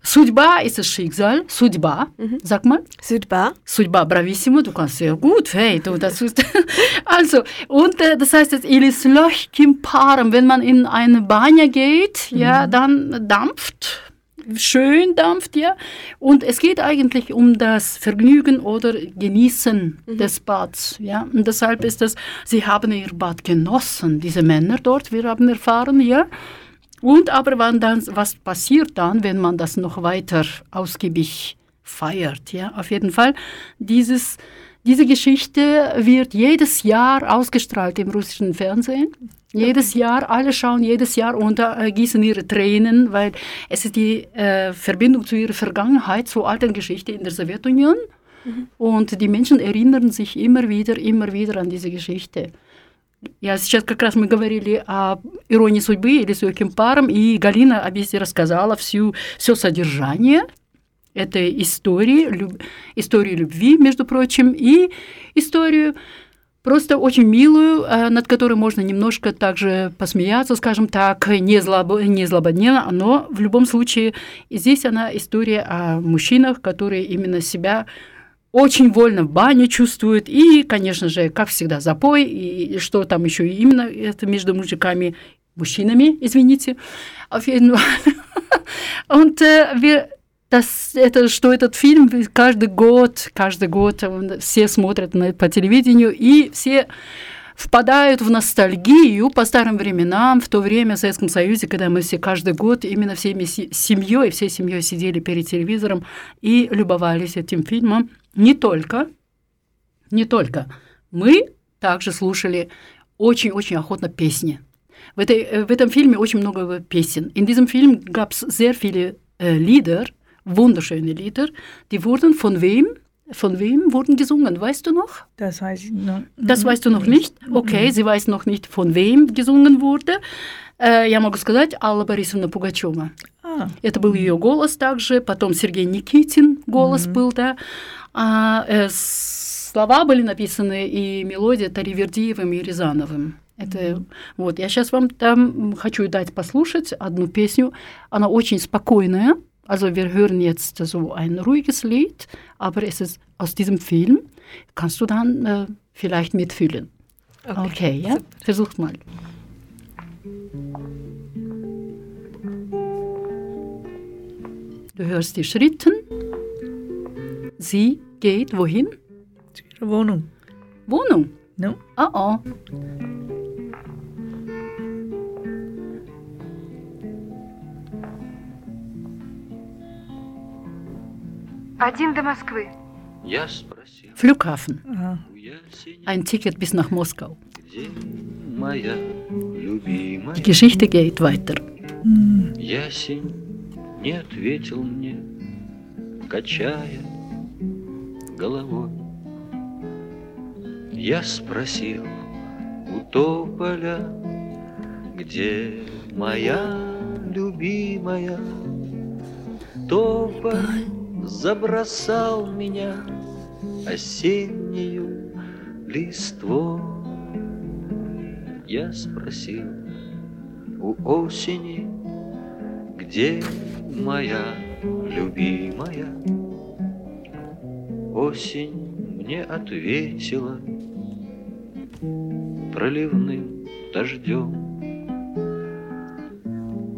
E: Судьба ist das Schicksal, Судьба, mhm. sag mal.
G: Судьба.
E: Судьба, bravissimo, du kannst sehr gut, hey, du, das ist, also, und äh, das heißt jetzt, или с легким паром, wenn man in eine Banja geht, mhm. ja, dann dampft, schön dampft, ja. Und es geht eigentlich um das Vergnügen oder Genießen mhm. des Bads, ja. Und deshalb ist das, sie haben ihr Bad genossen, diese Männer dort, wir haben erfahren, ja. Und aber wann dann, was passiert dann, wenn man das noch weiter ausgiebig feiert? Ja, auf jeden Fall. Dieses, diese Geschichte wird jedes Jahr ausgestrahlt im russischen Fernsehen. Jedes Jahr, alle schauen jedes Jahr und äh, gießen ihre Tränen, weil es ist die äh, Verbindung zu ihrer Vergangenheit, zur alten Geschichte in der Sowjetunion. Mhm. Und die Menschen erinnern sich immer wieder, immer wieder an diese Geschichte. Я сейчас как раз мы говорили о иронии судьбы или с легким паром, и Галина объясни рассказала всю, все содержание этой истории, люб, историю любви, между прочим, и историю просто очень милую, над которой можно немножко также посмеяться, скажем так, не, злоб, не злободневно, но в любом случае здесь она история о мужчинах, которые именно себя очень вольно в бане чувствует. И, конечно же, как всегда, запой. И что там еще именно это между мужиками, мужчинами, извините. Äh, wir das, это, что этот фильм каждый год, каждый год все смотрят на, по телевидению, и все впадают в ностальгию по старым временам, в то время в Советском Союзе, когда мы все каждый год именно всеми семьей, всей семьей сидели перед телевизором и любовались этим фильмом. Не только, не только. Мы также слушали очень-очень охотно песни. В, этой, в этом фильме очень много песен. In diesem Film gab es sehr viele äh, Lieder, wunderschöne Lieder. Die wurden von wem? Von wem wurden gesungen? Weißt du noch?
F: Das weiß ich noch.
E: Das weißt du noch nicht? Okay, sie weiß noch nicht, von wem gesungen wurde. Я могу сказать Алла Борисовна Пугачева.
F: А.
E: Это был ее голос также. Потом Сергей Никитин голос mm-hmm. был, да. А, э, слова были написаны и мелодия Таривердиевым и Рязановым. Это mm-hmm. вот. Я сейчас вам там хочу дать послушать одну песню. Она очень спокойная. Also wir hören jetzt so ein ruhiges Lied, aber es ist aus diesem Film. Kannst du dann äh, vielleicht mitfühlen? Okay, okay ja? Versuch mal. Du hörst die Schritten. Sie geht wohin?
F: Zu ihrer Wohnung.
E: Wohnung?
F: No.
E: Oh oh.
J: Один до Москвы.
B: Я спросил.
E: Flughafen.
F: Aha.
E: Ein Ticket bis nach Moskau.
B: Где моя любимая?
E: Die Geschichte geht weiter.
B: Ясень не ответил мне, качая головой. Я спросил у тополя, где моя любимая? Тополь забросал меня осеннюю листвой. Я спросил у осени, где моя любимая? Осень мне ответила проливным дождем.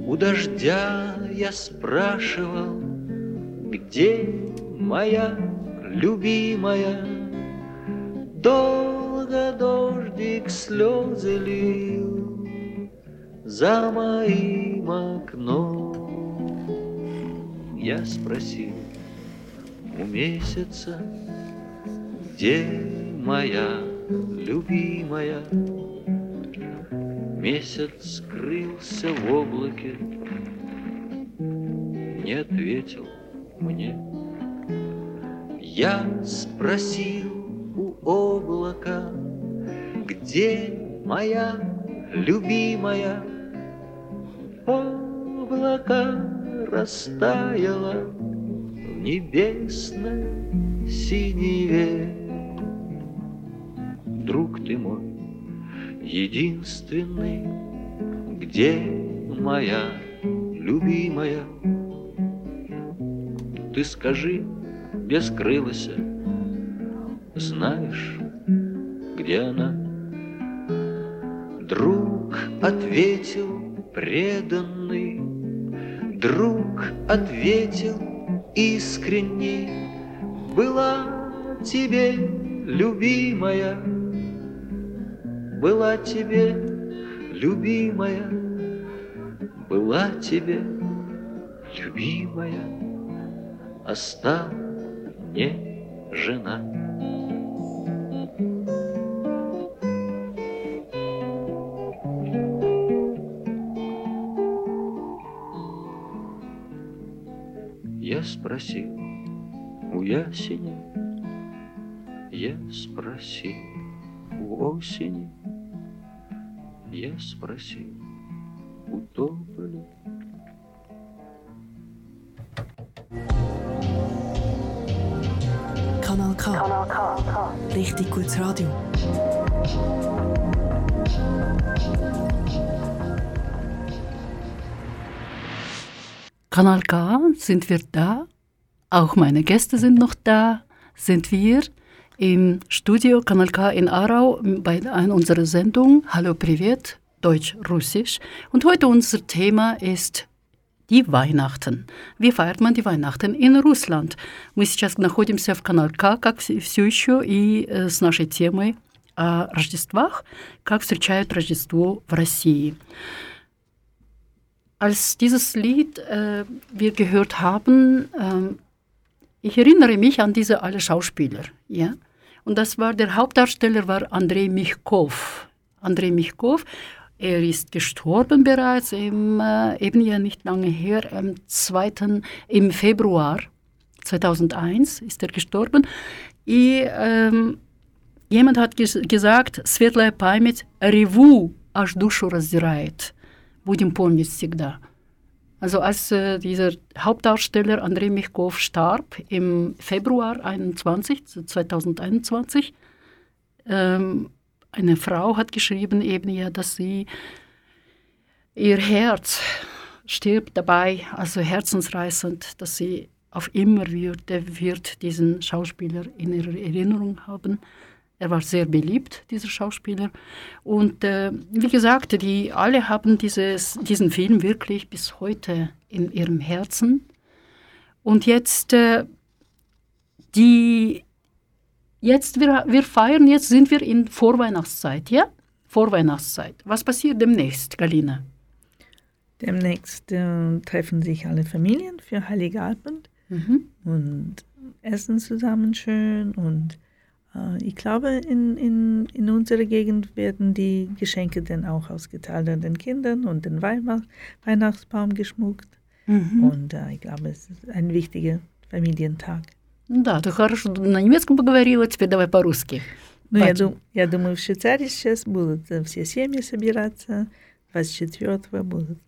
B: У дождя я спрашивал, где моя любимая? Долго дождик слезы лил за моим окном. Я спросил у месяца, где моя любимая? Месяц скрылся в облаке, не ответил мне. Я спросил у облака, где моя любимая? Облако растаяло в небесной синеве. Друг ты мой, единственный, где моя любимая? Ты скажи, где скрылась, знаешь, где она? Друг ответил преданный, Друг ответил искренний, Была тебе любимая, Была тебе любимая, Была тебе любимая а стал не жена. Я спросил у ясени, я спросил у осени, я спросил у тополя.
I: Richtig gutes Radio.
E: Kanal K, sind wir da? Auch meine Gäste sind noch da. Sind wir im Studio Kanal K in Aarau bei unserer Sendung Hallo Privet, Deutsch-Russisch. Und heute unser Thema ist die Weihnachten. Wie feiert man die Weihnachten in Русланд? Мы сейчас находимся в канале К, как все еще, и э, с нашей темой о Рождествах, как встречают Рождество в России. Als dieses Lied äh, wir gehört haben, ähm, ich erinnere mich an diese alle Schauspieler, ja. Und das war der Hauptdarsteller war Andrei Michkov. Andrei Michkov, er ist gestorben bereits im äh, eben ja nicht lange her, am 2. im Februar 2001 ist er gestorben. И, ähm, jemand hat ges gesagt, светлая память реву аж душу раздирает. Будем помнить всегда. Also als äh, dieser Hauptdarsteller Andrei Michkov starb im Februar 21, 2021, ähm, eine Frau hat geschrieben eben ja, dass sie ihr Herz stirbt dabei, also herzensreißend, dass sie auf immer wird, wird diesen Schauspieler in ihrer Erinnerung haben. Er war sehr beliebt, dieser Schauspieler. Und äh, wie gesagt, die alle haben dieses, diesen Film wirklich bis heute in ihrem Herzen. Und jetzt, äh, die, Jetzt wir, wir feiern, jetzt sind wir in Vorweihnachtszeit, ja? Vorweihnachtszeit. Was passiert demnächst, Galina?
F: Demnächst äh, treffen sich alle Familien für Heiligabend
E: mhm.
F: und essen zusammen schön. Und äh, ich glaube, in, in, in unserer Gegend werden die Geschenke dann auch ausgeteilt an den Kindern und den Weihnachtsbaum geschmuckt.
E: Mhm.
F: Und äh, ich glaube, es ist ein wichtiger Familientag.
E: Да, ты хорошо на немецком поговорила, теперь давай по-русски.
F: Ну, я, дум- я думаю, в Швейцарии сейчас будут э, все семьи собираться, 24 будут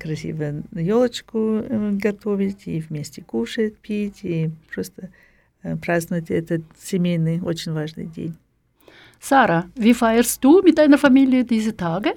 F: красиво елочку э, готовить и вместе кушать, пить и просто э, праздновать этот семейный, очень важный день.
E: Sarah, wie feierst du mit deiner Familie diese Tage?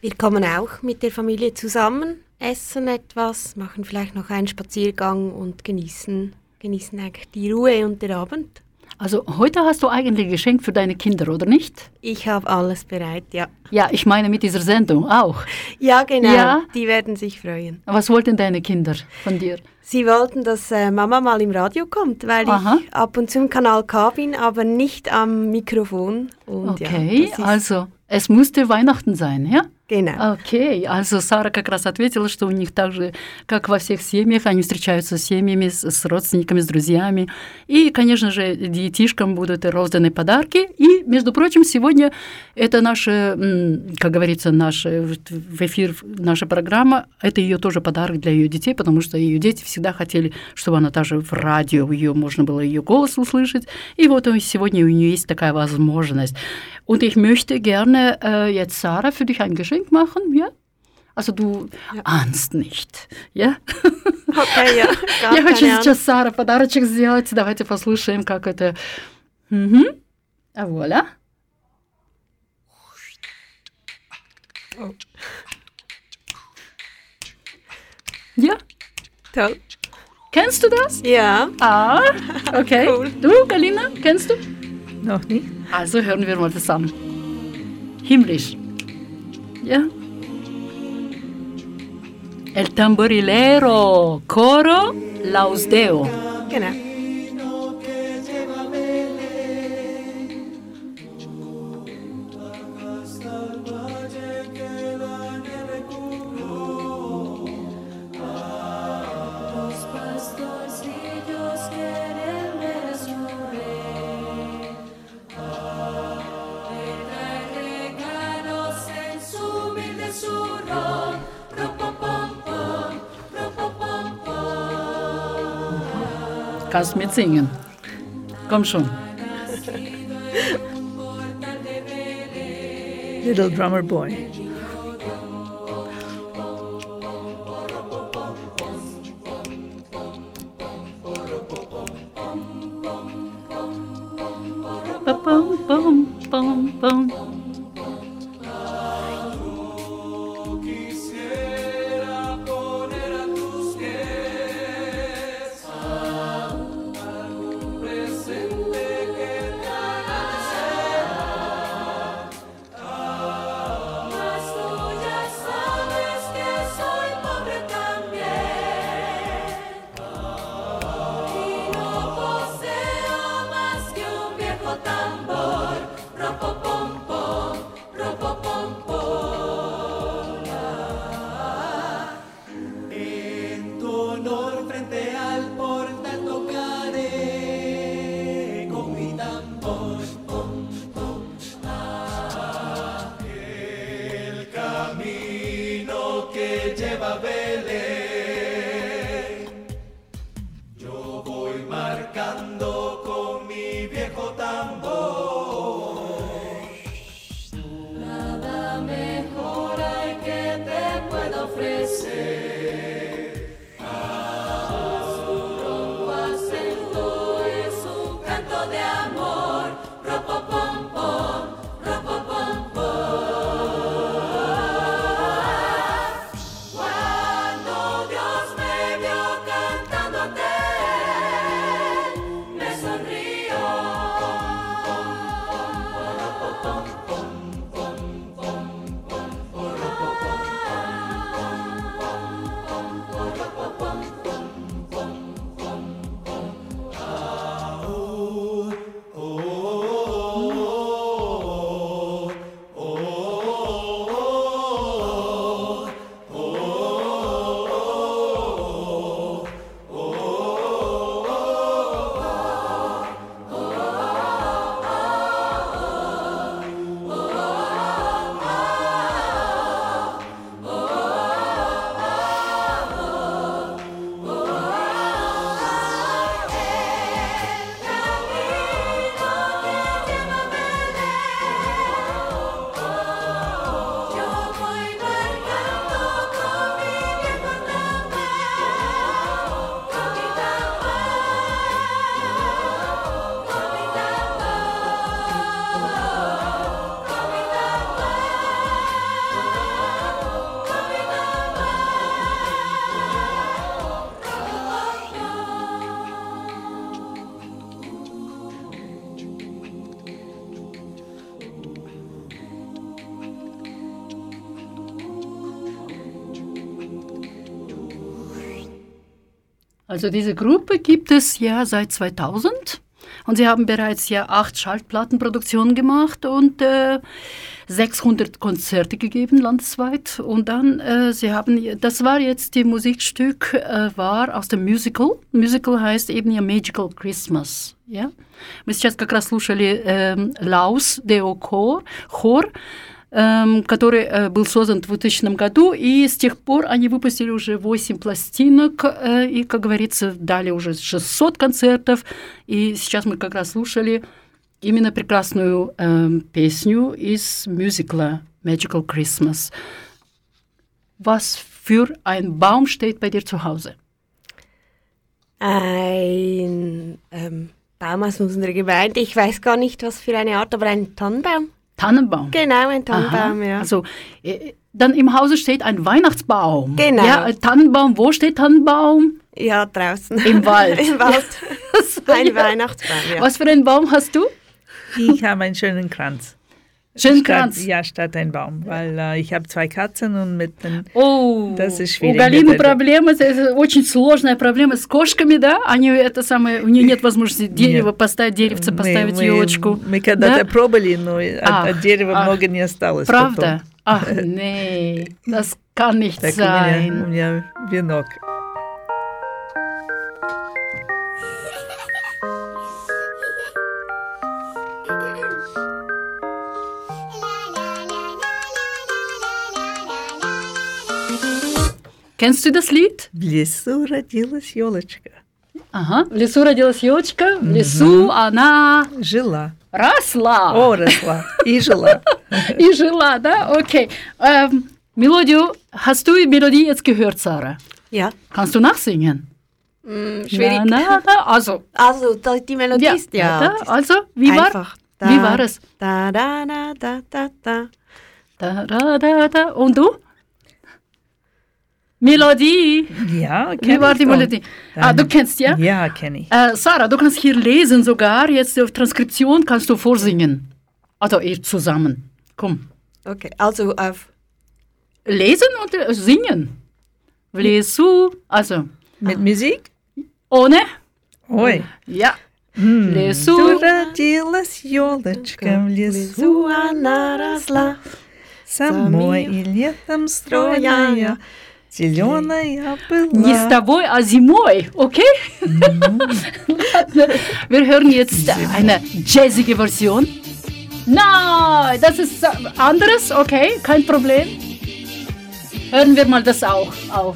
G: Wir kommen auch mit der Familie zusammen, essen etwas, machen vielleicht noch einen Spaziergang und genießen, genießen eigentlich die Ruhe und den Abend.
E: Also heute hast du eigentlich Geschenk für deine Kinder, oder nicht?
G: Ich habe alles bereit, ja.
E: Ja, ich meine mit dieser Sendung auch.
G: Ja, genau.
E: Ja?
G: Die werden sich freuen.
E: Was wollten deine Kinder von dir?
G: Sie wollten, dass äh, Mama mal im Radio kommt, weil
E: Aha.
G: ich ab und zu im Kanal K bin, aber nicht am Mikrofon. Und
E: Okay,
G: ja,
E: also es musste Weihnachten sein, ja?
G: Genau.
E: Окей, also Сара как раз ответила, что у них так же, как во всех семьях, они встречаются с семьями, с, с родственниками, с друзьями. И, конечно же, детишкам будут розданы подарки. И, между прочим, сегодня это наша, как говорится, наша, в эфир наша программа, это ее тоже подарок для ее детей, потому что ее дети всегда хотели, чтобы она даже в радио, ее, можно было ее голос услышать. И вот сегодня у нее есть такая возможность. Und ich möchte gerne äh, jetzt, Sarah, für dich ein Geschenk machen, ja? Also du ahnst nicht, ja?
G: Okay, ja. Gar
E: Я хочу
G: keine
E: сейчас Сара подарочек сделать. Давайте послушаем, как это... Мгм. А вуаля. Ja,
G: Ahnung. Toll.
E: kennst du das?
G: Ja.
E: Ah, okay.
G: Cool.
E: Du, Galina, kennst du?
F: Noch nicht?
E: Also hören wir mal zusammen. Himmlisch. Ja. El tamborilero, coro, lausdeo.
G: Genau.
E: Kannst mitsingen. Komm schon.
F: Little Drummer Boy.
E: Ba-bum, bum, bum, bum. Also diese Gruppe gibt es ja seit 2000 und sie haben bereits ja acht Schallplattenproduktionen gemacht und äh, 600 Konzerte gegeben landesweit und dann äh, sie haben das war jetzt die Musikstück äh, war aus dem Musical. Musical heißt eben ja Magical Christmas, ja. Мы сейчас как раз слушали э, Laus Deo Chor, хор, эм, который э, был создан в 2000 году, и с тех пор они выпустили уже 8 пластинок, э, и, как говорится, дали уже 600 концертов, и сейчас мы как раз слушали именно прекрасную эм, песню из мюзикла Magical Christmas. Was für ein Baum steht bei dir zu Hause?
G: Ein ähm, Baum aus unserer Gemeinde. Ich weiß gar nicht, was für eine Art, aber ein Tannenbaum.
E: Tannenbaum.
G: Genau, ein Tannenbaum,
E: Aha.
G: ja.
E: Also äh, dann im Hause steht ein Weihnachtsbaum.
G: Genau.
E: Ja, ein Tannenbaum. Wo steht Tannenbaum?
G: Ja, draußen.
E: Im Wald.
G: Im Wald. ein
E: Ja.
G: Weihnachtsbaum, ja.
E: Was für einen Baum hast du?
F: Ich habe einen schönen Kranz.
E: Schönen
F: Statt-
E: Kranz.
F: Ja, statt ein Baum, weil äh, ich habe zwei Katzen und mit den...
E: О,
F: Das ist
E: у
F: schwierig.
E: Галины
F: mit der-
E: проблемы, это- это очень сложная проблема с кошками, да? Они это самое, у нее нет возможности дерево поставить, деревце
F: Мы-
E: поставить,
F: мы-
E: елочку.
F: Мы когда-то
E: Да?
F: пробовали, но от,
E: Ах,
F: от дерева
E: ах.
F: много не осталось.
E: Правда? Ах, nee, das kann nicht
F: потом. Так у меня, у
E: sein.
F: меня венок.
E: Kennst du das Lied?
F: В лесу родилась елочка.
E: Ага. В лесу родилась елочка, в лесу она
F: Жила.
E: росла.
F: О, росла. И жила.
E: И жила, да? Ähm, Melodie, hast du die Melodie jetzt gehört, Sarah?
G: Ja.
E: Kannst du nachsingen?
G: Hm, schwierig.
E: Na, na, na, also,
G: Also, die Melodie
E: ja,
G: ist ja.
E: da, also, wie war, wie war es?
G: Da, da, da, da, da, da.
E: Da, da, da, da. Und du? Melodie.
F: Ja,
E: Wie
F: kenn
E: war
F: ich
E: die
F: doch.
E: Melodie? Ah, du kennst, ja?
F: Ja, kenne ich.
E: Äh, Sarah, du kannst hier lesen sogar. Jetzt auf Transkription kannst du vorsingen. Also ihr zusammen. Komm.
G: Okay, also auf.
E: Lesen und äh, singen. В лесу, also
F: Mit Musik?
E: ohne.
F: Ой.
E: Ja.
F: М.
E: Лесу.
F: Родилась елочка в лесу,
G: она росла.
F: Самой и летом стройная, зеленая
E: Не с
F: была.
E: тобой, а зимой, okay? Ладно, Wir hören jetzt eine jazzige Version. Nein, das ist äh, anderes, okay, kein Problem. Hören wir mal das auch auf.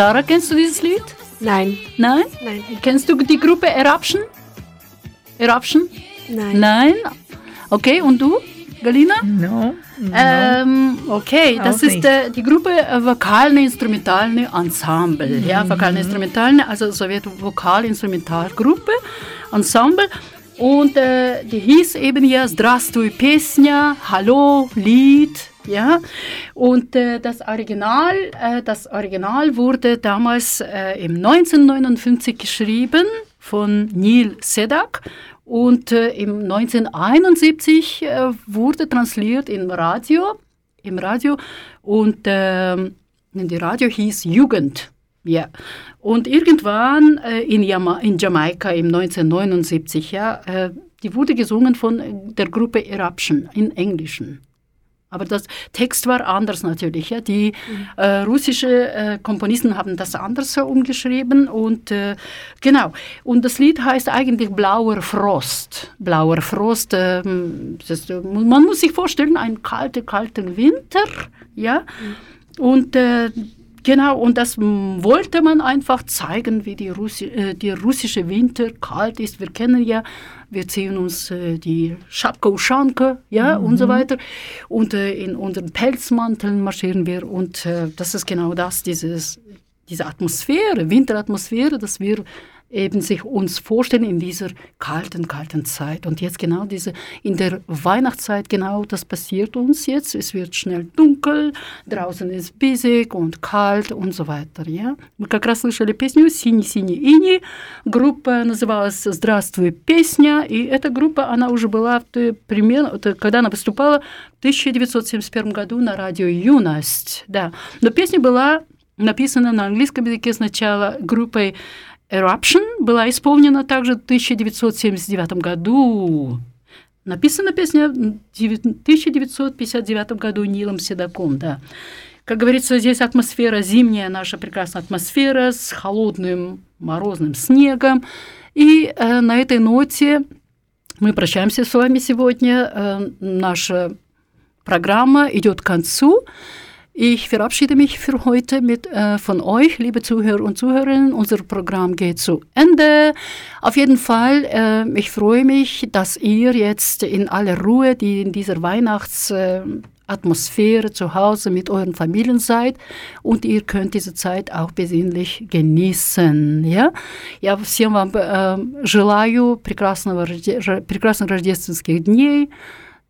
E: Sarah, kennst du dieses Lied?
G: Nein.
E: Nein?
G: Nein.
E: Kennst du die Gruppe Eruption? Eruption?
G: Nein.
E: Nein? Okay, und du, Galina?
F: No.
E: Ähm, okay, das
F: Auch
E: ist
F: nicht.
E: äh, die Gruppe äh, Vokalne-Instrumentalne Ensemble. Ja, Vokalne-Instrumentalne, also Sowjet Vokal-Instrumentalgruppe, Ensemble. Und äh, die hieß eben ja Здравствуй, Песня, Hallo, Lied, ja. Und äh, das Original, äh, das Original wurde damals äh, im 1959 geschrieben von Neil Sedak und äh, im 1971 äh, wurde transliert im Radio, im Radio und ähm, die Radio hieß Jugend. Ja. Und irgendwann äh, in, Jama in Jamaika im 1979, ja, die wurde gesungen von der Gruppe Eruption in Englischen. Aber das Text war anders natürlich. Ja. Die äh, russische äh, Komponisten haben das anders umgeschrieben und äh, genau. Und das Lied heißt eigentlich Blauer Frost. Blauer Frost. ähm, das, man muss sich vorstellen, ein kalter, kalter Winter, ja. Und äh, Genau, und das wollte man einfach zeigen, wie die, Russi äh, die russische Winter kalt ist. Wir kennen ja, wir ziehen uns äh, die Schapka Uschanke, ja, und so weiter. Und äh, in unseren Pelzmanteln marschieren wir. Und äh, das ist genau das, dieses, diese Atmosphäre, Winteratmosphäre, dass wir eben sich uns vorstellen in dieser kalten, kalten Zeit. Und jetzt genau diese, in der Weihnachtszeit, genau das passiert uns jetzt. Es wird schnell dunkel, draußen ist bissig und kalt und so weiter. Ja? Мы как раз слышали песню «Синий-синий ини». Группа называлась «Здравствуй, песня». И эта группа, она уже была примерно, когда она выступала в 1971 году на радио «Юность». Да. Но песня была написана на английском языке сначала группой Eruption, была исполнена также в 1979 году. Написана песня в 1959 году Нилом Седаком, да. Как говорится, здесь атмосфера, зимняя наша прекрасная атмосфера с холодным морозным снегом. И э, на этой ноте мы прощаемся с вами сегодня. Э, наша Programma идет к концу. Ich verabschiede mich für heute mit, äh, von euch, liebe Zuhörer und Zuhörerinnen. Unser Programm geht zu Ende. Auf jeden Fall, äh, ich freue mich, dass ihr jetzt in aller Ruhe, die in dieser Weihnachts... Äh, Atmosphäre zu Hause mit euren Familien seid und ihr könnt diese Zeit auch besinnlich genießen. Я, я всем вам э, желаю прекрасного, рожде- прекрасных рождественских дней.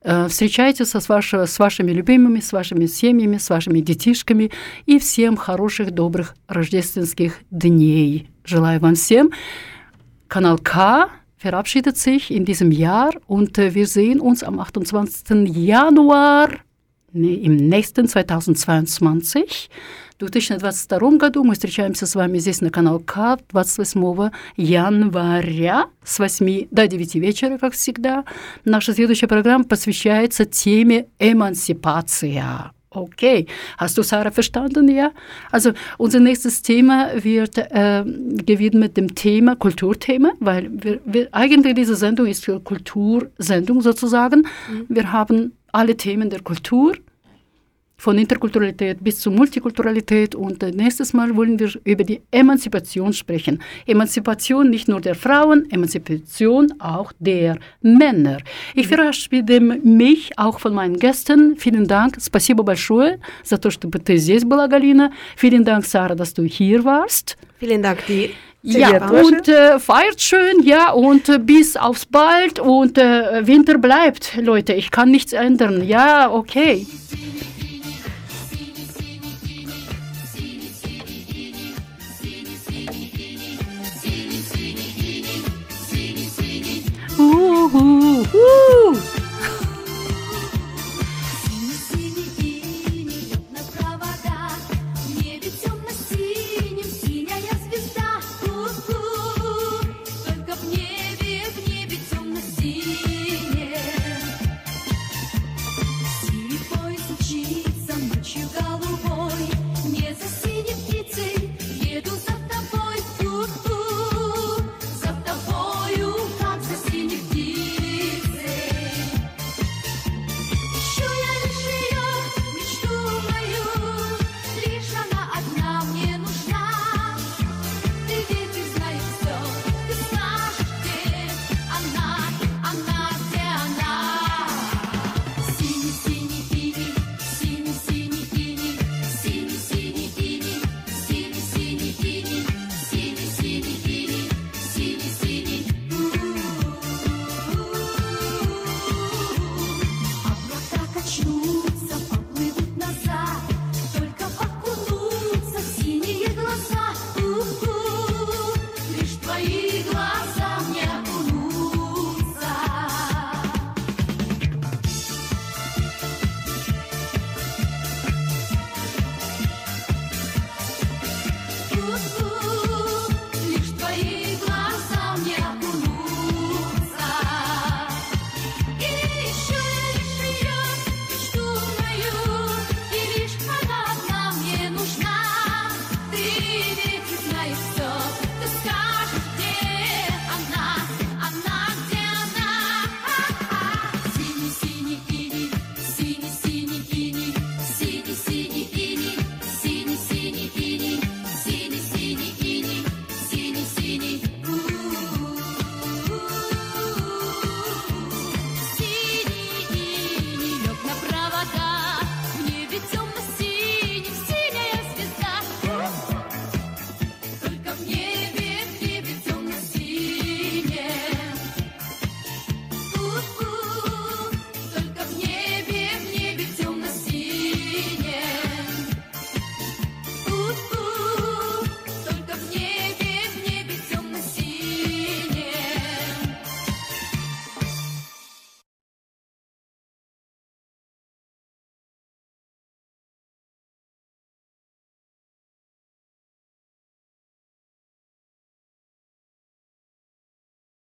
E: Э, Встречайтесь со- с, ваши- с вашими любимыми, с вашими семьями, с вашими детишками и всем хороших, добрых рождественских дней. Желаю вам всем. Kanal K verabschiedet sich in diesem Jahr und äh, wir sehen uns am 28. Januar nee, im nächsten 2022. В 2022 году мы встречаемся с вами здесь на канал К 28 января с 8 до 9 вечера, как всегда. Наша следующая программа посвящается теме «Эмансипация». Okay, hast du Sarah verstanden, ja? Also unser nächstes Thema wird äh, gewidmet dem Thema Kulturthema, weil wir, wir eigentlich diese Sendung ist für Kultursendung sozusagen. Wir haben alle Themen der Kultur von Interkulturalität bis zur Multikulturalität. Und äh, nächstes Mal wollen wir über die Emanzipation sprechen. Emanzipation nicht nur der Frauen, Emanzipation auch der Männer. Ich verabschiede mich auch von meinen Gästen. Vielen Dank. Спасибо большое за то, что ты здесь была, Галина. Vielen Dank, Sarah, dass du hier warst.
G: Vielen Dank dir.
E: Ja, und äh, feiert schön, ja, und äh, bis aufs bald und äh, Winter bleibt, Leute. Ich kann nichts ändern. Ja, okay. Woo-hoo-hoo!